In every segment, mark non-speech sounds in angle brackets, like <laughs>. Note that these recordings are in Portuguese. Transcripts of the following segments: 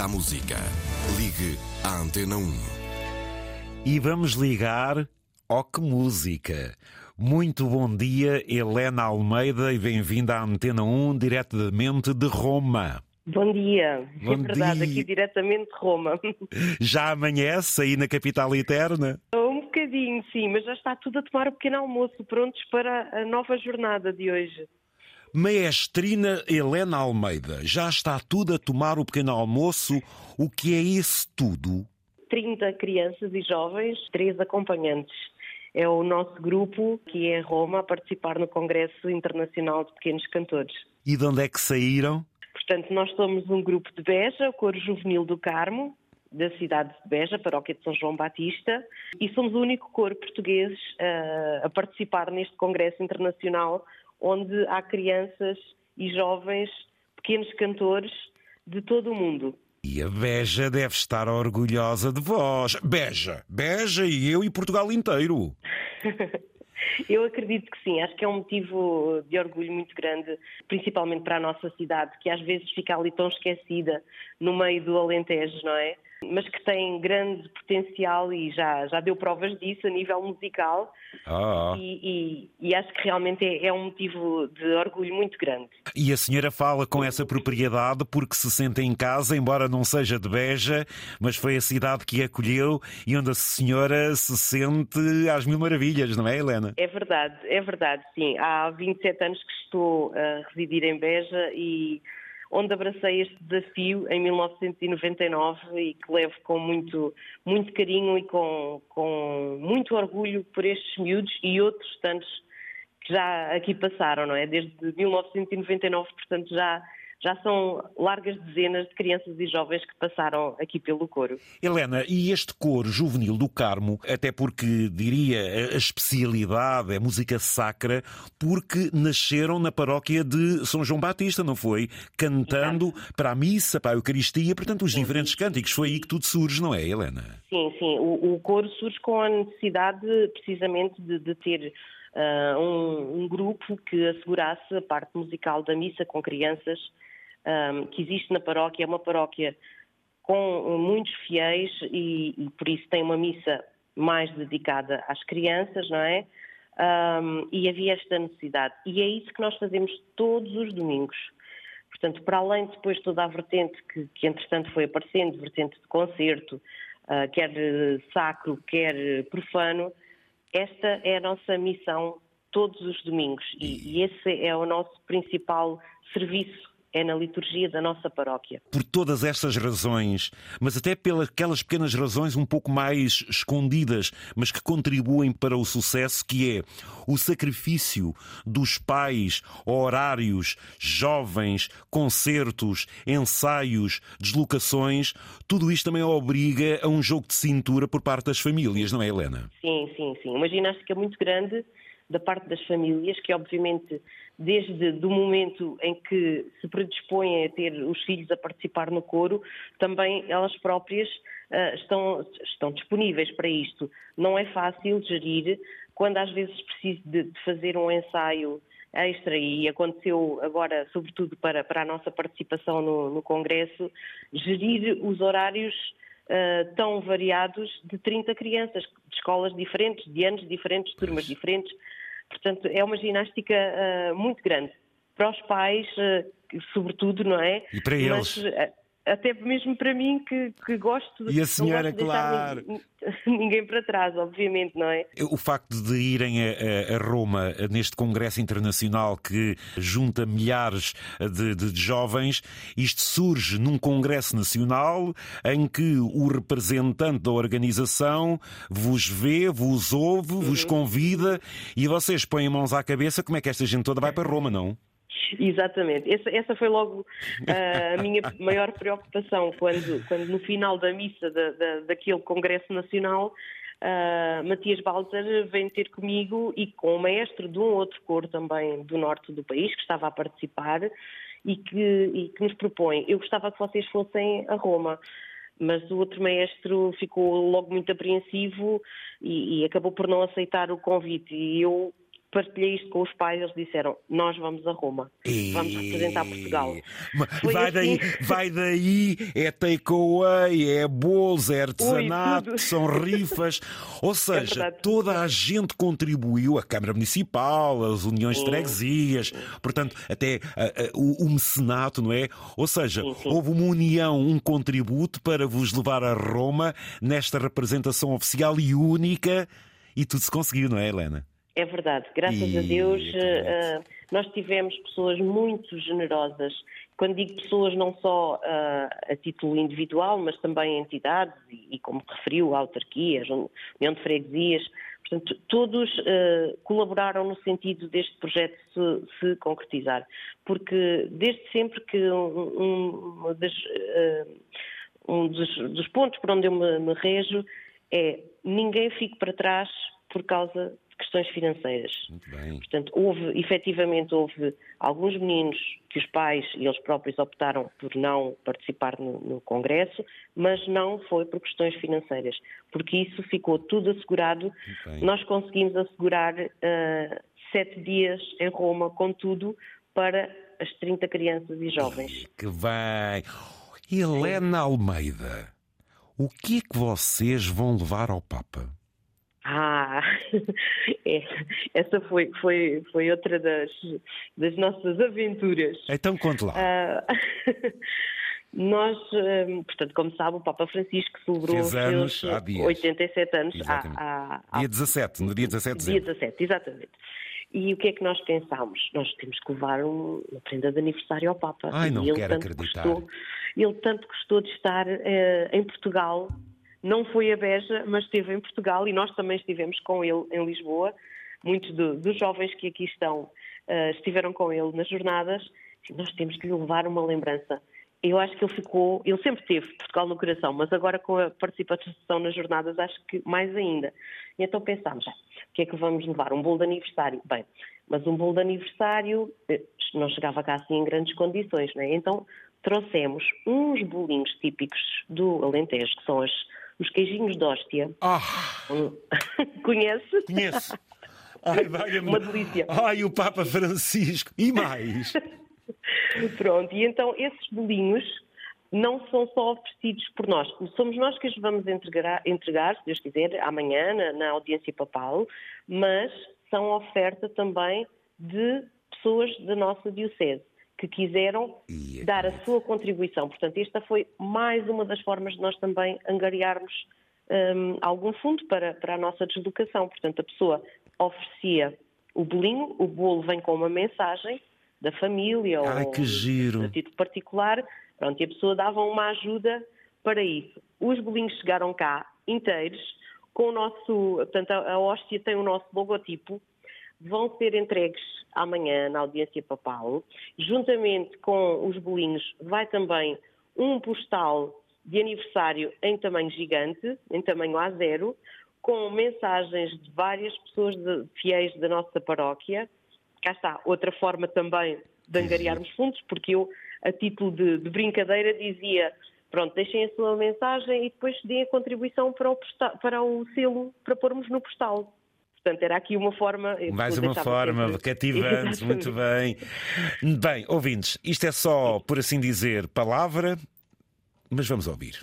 Liga à música. Ligue à Antena 1. E vamos ligar ao que música. Muito bom dia, Helena Almeida, e bem-vinda à Antena 1, diretamente de Roma. Bom dia. Bom é verdade, dia. aqui diretamente de Roma. <laughs> Já amanhece aí na capital eterna? Um bocadinho, sim, mas já está tudo a tomar o pequeno almoço, prontos para a nova jornada de hoje. Maestrina Helena Almeida, já está tudo a tomar o pequeno almoço? O que é isso tudo? 30 crianças e jovens, três acompanhantes. É o nosso grupo que é Roma a participar no Congresso Internacional de Pequenos Cantores. E de onde é que saíram? Portanto, nós somos um grupo de Beja, o Coro Juvenil do Carmo, da cidade de Beja, paróquia de São João Batista, e somos o único coro português uh, a participar neste Congresso Internacional, onde há crianças e jovens, pequenos cantores de todo o mundo. E a Beja deve estar orgulhosa de vós. Beja, Beja e eu e Portugal inteiro. <laughs> Eu acredito que sim, acho que é um motivo de orgulho muito grande, principalmente para a nossa cidade, que às vezes fica ali tão esquecida no meio do Alentejo, não é? Mas que tem grande potencial e já, já deu provas disso a nível musical. Ah. E, e, e acho que realmente é, é um motivo de orgulho muito grande. E a senhora fala com essa propriedade porque se sente em casa, embora não seja de Beja, mas foi a cidade que a acolheu e onde a senhora se sente às mil maravilhas, não é, Helena? É verdade, é verdade, sim. Há 27 anos que estou a residir em Beja e onde abracei este desafio em 1999 e que levo com muito, muito carinho e com, com muito orgulho por estes miúdos e outros tantos que já aqui passaram, não é? Desde 1999, portanto já já são largas dezenas de crianças e jovens que passaram aqui pelo coro. Helena, e este coro juvenil do Carmo, até porque diria a especialidade é música sacra, porque nasceram na paróquia de São João Batista, não foi? Cantando Exato. para a missa, para a Eucaristia, portanto, os diferentes cânticos. Foi aí que tudo surge, não é, Helena? Sim, sim. O, o coro surge com a necessidade precisamente de, de ter uh, um, um grupo que assegurasse a parte musical da missa com crianças um, que existe na paróquia. É uma paróquia com muitos fiéis e, e, por isso tem uma missa mais dedicada às crianças, não é? Um, e havia esta necessidade. E é isso que nós fazemos todos os domingos. Portanto, para além de depois toda a vertente que, que entretanto foi aparecendo, vertente de concerto, uh, quer sacro, quer profano, esta é a nossa missão todos os domingos e, e esse é o nosso principal serviço é na liturgia da nossa paróquia. Por todas estas razões, mas até pelas aquelas pequenas razões um pouco mais escondidas, mas que contribuem para o sucesso, que é o sacrifício dos pais, horários, jovens, concertos, ensaios, deslocações, tudo isto também obriga a um jogo de cintura por parte das famílias, não é, Helena? Sim, sim, sim. Uma ginástica muito grande da parte das famílias, que obviamente desde o momento em que se predispõem a ter os filhos a participar no coro, também elas próprias uh, estão, estão disponíveis para isto. Não é fácil gerir quando às vezes preciso de, de fazer um ensaio extra e aconteceu agora, sobretudo para, para a nossa participação no, no Congresso, gerir os horários uh, tão variados de 30 crianças, de escolas diferentes, de anos diferentes, turmas diferentes. Portanto, é uma ginástica uh, muito grande. Para os pais, uh, sobretudo, não é? E para eles. Mas, uh, até mesmo para mim, que, que gosto E a senhora, de claro. deixar <laughs> ninguém para trás, obviamente, não é? O facto de irem a, a Roma neste Congresso Internacional que junta milhares de, de, de, jovens, isto surge num Congresso Nacional em que o representante da organização vos vê, vos ouve, uhum. vos convida e vocês põem mãos à cabeça como é que esta gente toda vai para Roma, não? <laughs> Exatamente. Essa, essa foi logo uh, a minha maior preocupação quando, quando no final da missa da, da, daquele Congresso Nacional uh, Matias Balzer vem ter comigo e com o maestro de um outro coro também do norte do país que estava a participar e que, e que nos propõe. Eu gostava que vocês fossem a Roma mas o outro maestro ficou logo muito apreensivo e, e, acabou por não aceitar o convite. E eu partilhei isto com os pais, eles disseram: Nós vamos a Roma, vamos representar Portugal. Vai assim... daí, <laughs> vai daí, é takeaway, é bolos, é artesanato, Ui, são rifas. <laughs> Ou é seja, é toda a gente contribuiu, a Câmara Municipal, as uniões de freguesias, portanto, até o, o, mecenato, não é? Ou seja, sim, sim. houve uma união, um contributo para vos levar a Roma nesta representação oficial e única. E tudo se conseguiu, não é, Helena? É verdade, graças e... a Deus uh, nós tivemos pessoas muito generosas. Quando digo pessoas, não só uh, a título individual, mas também entidades, e, e como referiu, autarquias, União de Freguesias, portanto, todos uh, colaboraram no sentido deste projeto se, se, concretizar. Porque desde sempre que um, um, das, um dos, dos, pontos por onde eu me, me rejo é ninguém fique para trás por causa questões financeiras. Muito bem. Portanto, houve, efetivamente, houve alguns meninos que os pais e eles próprios optaram por não participar no, no Congresso, mas não foi por questões financeiras, porque isso ficou tudo assegurado. Nós conseguimos assegurar uh, sete dias em Roma, com tudo, para as 30 crianças e jovens. Que bem! Helena Almeida, o que é que vocês vão levar ao Papa? Ah, <laughs> é, essa foi, foi, foi outra das, das nossas aventuras. Então conte lá. Uh, <laughs> nós, um, portanto, como sabe, o Papa Francisco celebrou Fez anos, há dias. 87 anos. Há, há, dia 17, no dia 17 de dezembro. Dia 17, exatamente. E o que é que nós pensámos? Nós temos que levar um, uma prenda de aniversário ao Papa. Ai, não quero acreditar. Gostou, ele tanto gostou de estar uh, em Portugal não foi a Beja, mas esteve em Portugal e nós também estivemos com ele em Lisboa. Muitos do, dos jovens que aqui estão uh, estiveram com ele nas jornadas. Nós temos que lhe levar uma lembrança. Eu acho que ele ficou, ele sempre teve Portugal no coração, mas agora com a participação nas jornadas acho que mais ainda. E então pensámos, já, o que é que vamos levar? Um bolo de aniversário? Bem, mas um bolo de aniversário eh, não chegava cá assim em grandes condições, não é? Então trouxemos uns bolinhos típicos do Alentejo, que são as os queijinhos de hóstia. Ah! <laughs> Conhece? Conheço. <laughs> Ai, vai, Uma delícia. Ai, o Papa Francisco. E mais? <laughs> Pronto, e então esses bolinhos não são só oferecidos por nós. Somos nós que os vamos entregar, entregar se Deus quiser, amanhã, na, na audiência papal, mas são oferta também de pessoas da nossa Diocese que quiseram dar a sua contribuição. Portanto, esta foi mais uma das formas de nós também angariarmos um, algum fundo para, para a nossa deslocação. Portanto, a pessoa oferecia o bolinho, o bolo vem com uma mensagem da família Ai, ou que giro. a título particular, pronto, e a pessoa dava uma ajuda para isso. Os bolinhos chegaram cá inteiros, com o nosso, portanto, a hóstia tem o nosso logotipo, vão ser entregues amanhã na audiência papal. Juntamente com os bolinhos, vai também um postal de aniversário em tamanho gigante, em tamanho A0, com mensagens de várias pessoas de, fiéis da nossa paróquia. Cá está, outra forma também de angariarmos fundos, porque eu, a título de, de brincadeira, dizia pronto, deixem a sua mensagem e depois deem a contribuição para o, postal, para o selo, para pormos no postal. Portanto, era aqui uma forma. Mais uma forma sempre... cativante, muito bem. Bem, ouvintes, isto é só, por assim dizer, palavra, mas vamos ouvir.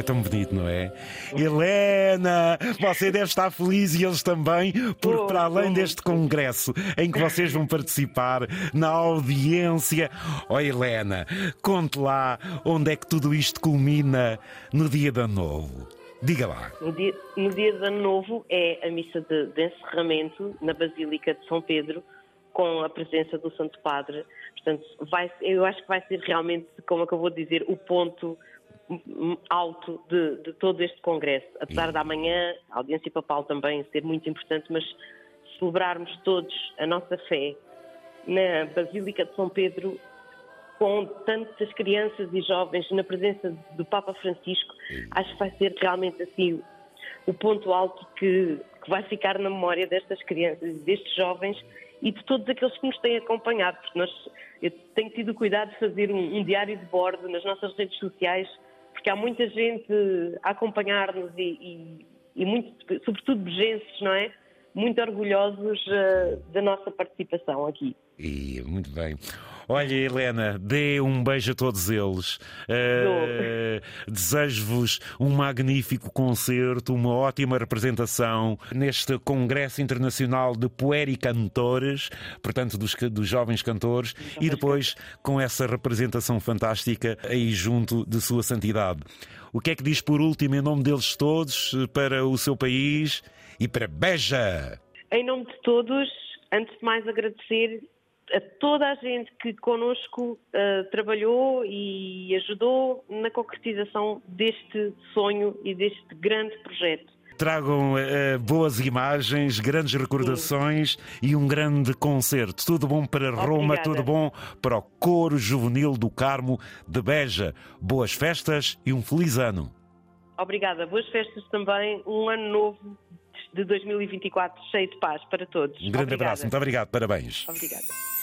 É tão bonito, não é? Helena, você deve estar feliz e eles também, porque para além deste congresso em que vocês vão participar na audiência, ó oh, Helena, conte lá onde é que tudo isto culmina no dia de ano novo. Diga lá. No dia, no dia de ano novo é a missa de, de encerramento na Basílica de São Pedro, com a presença do Santo Padre. Portanto, vai, eu acho que vai ser realmente, como acabou de dizer, o ponto alto de, de todo este congresso. Apesar da manhã, a audiência papal também ser muito importante, mas celebrarmos todos a nossa fé na Basílica de São Pedro com tantas crianças e jovens na presença do Papa Francisco, acho que vai ser realmente assim o ponto alto que, que vai ficar na memória destas crianças destes jovens e de todos aqueles que nos têm acompanhado, porque nós, eu tenho tido cuidado de fazer um, um diário de bordo nas nossas redes sociais, porque há muita gente a acompanhar-nos e, e, e, muito, sobretudo bejenses, não é? Muito orgulhosos uh, da nossa participação aqui. E, muito bem. Olha, Helena, dê um beijo a todos eles. Uh, Desejo-vos um magnífico concerto, uma ótima representação neste Congresso Internacional de Puericantores, portanto, dos, dos jovens cantores, e depois com essa representação fantástica aí junto de Sua Santidade. O que é que diz por último, em nome deles todos, para o seu país e para Beja? Em nome de todos, antes de mais agradecer a toda a gente que connosco uh, trabalhou e ajudou na concretização deste sonho e deste grande projeto. Tragam uh, boas imagens, grandes recordações Sim. e um grande concerto. Tudo bom para Roma, Obrigada. tudo bom para o Coro Juvenil do Carmo de Beja. Boas festas e um feliz ano. Obrigada. Boas festas também. Um ano novo de 2024 cheio de paz para todos. Um grande Obrigada. abraço. Muito obrigado. Parabéns. Obrigada.